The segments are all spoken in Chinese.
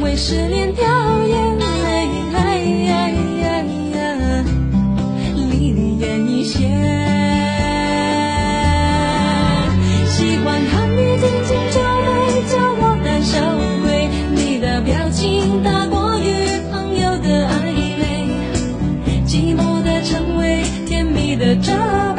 为失恋掉眼泪，离你远一些。喜欢看你紧紧皱眉，叫我胆小鬼。你的表情大过于朋友的暧昧，寂寞的称谓，甜蜜的责备，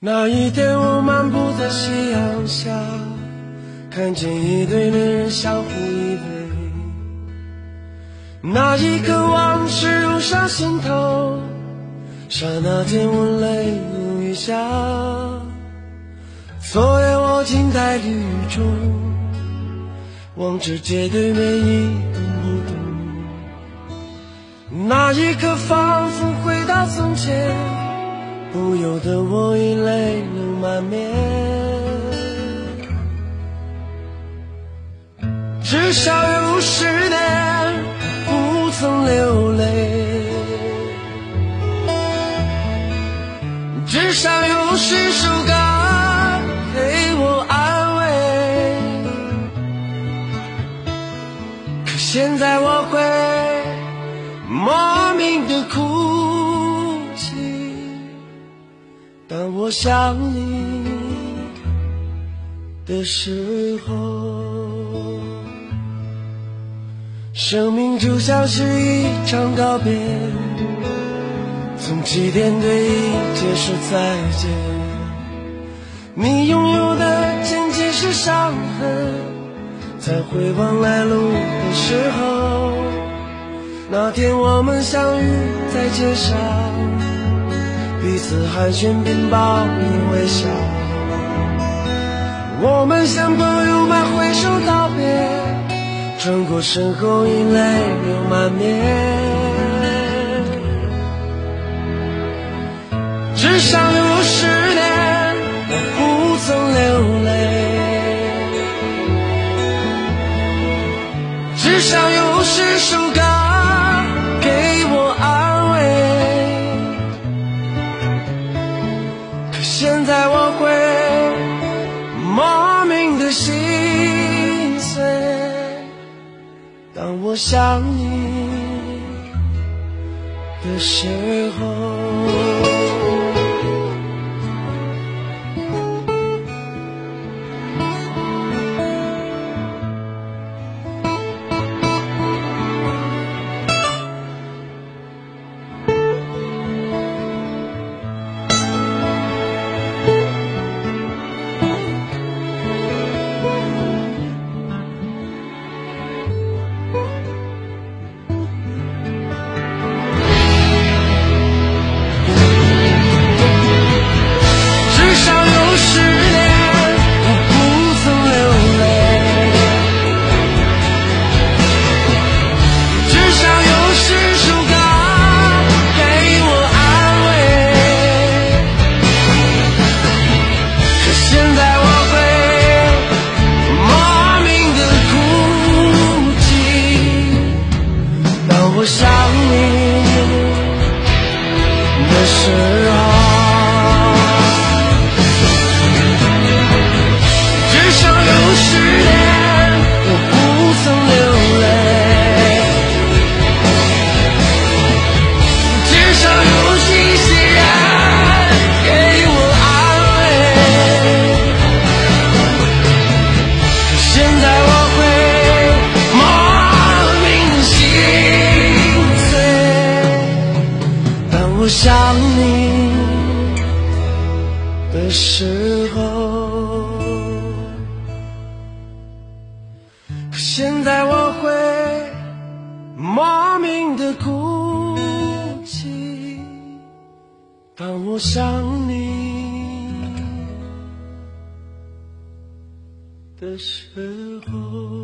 那一天，我漫步在夕阳下，看见一对恋人相互依偎。那一刻，往事涌上心头，刹那间我泪如雨下。昨夜我静在绿雨中，望着街对面一动一动。那一刻，仿佛回到从前。不由得我已泪流满面，至少有十年不曾流泪，至少有十首歌给我安慰。可现在我我想你的时候，生命就像是一场告别，从起点对一切说再见。你拥有的仅仅是伤痕，在回望来路的时候，那天我们相遇在街上。彼此寒暄并报以微笑，我们像朋友般挥手道别，转过身后已泪流满面。至少有十年我不曾流泪，至少有十首想你的时候。现在我会莫名的哭泣当我想你的时候。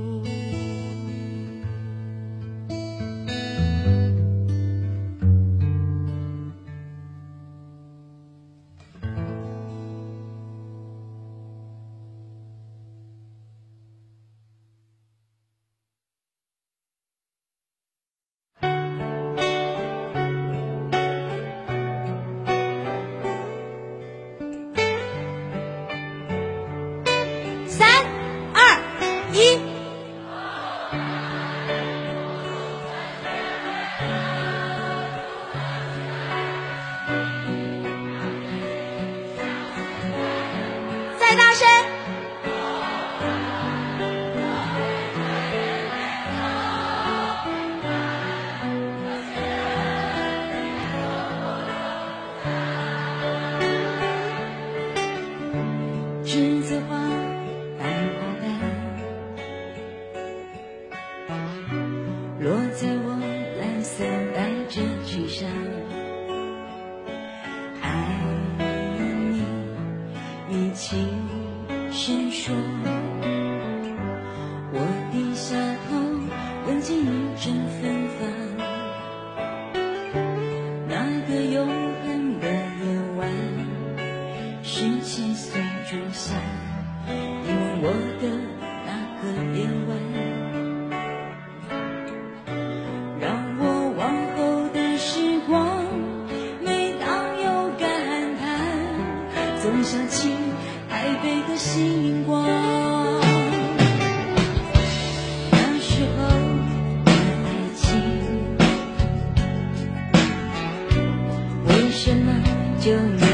就。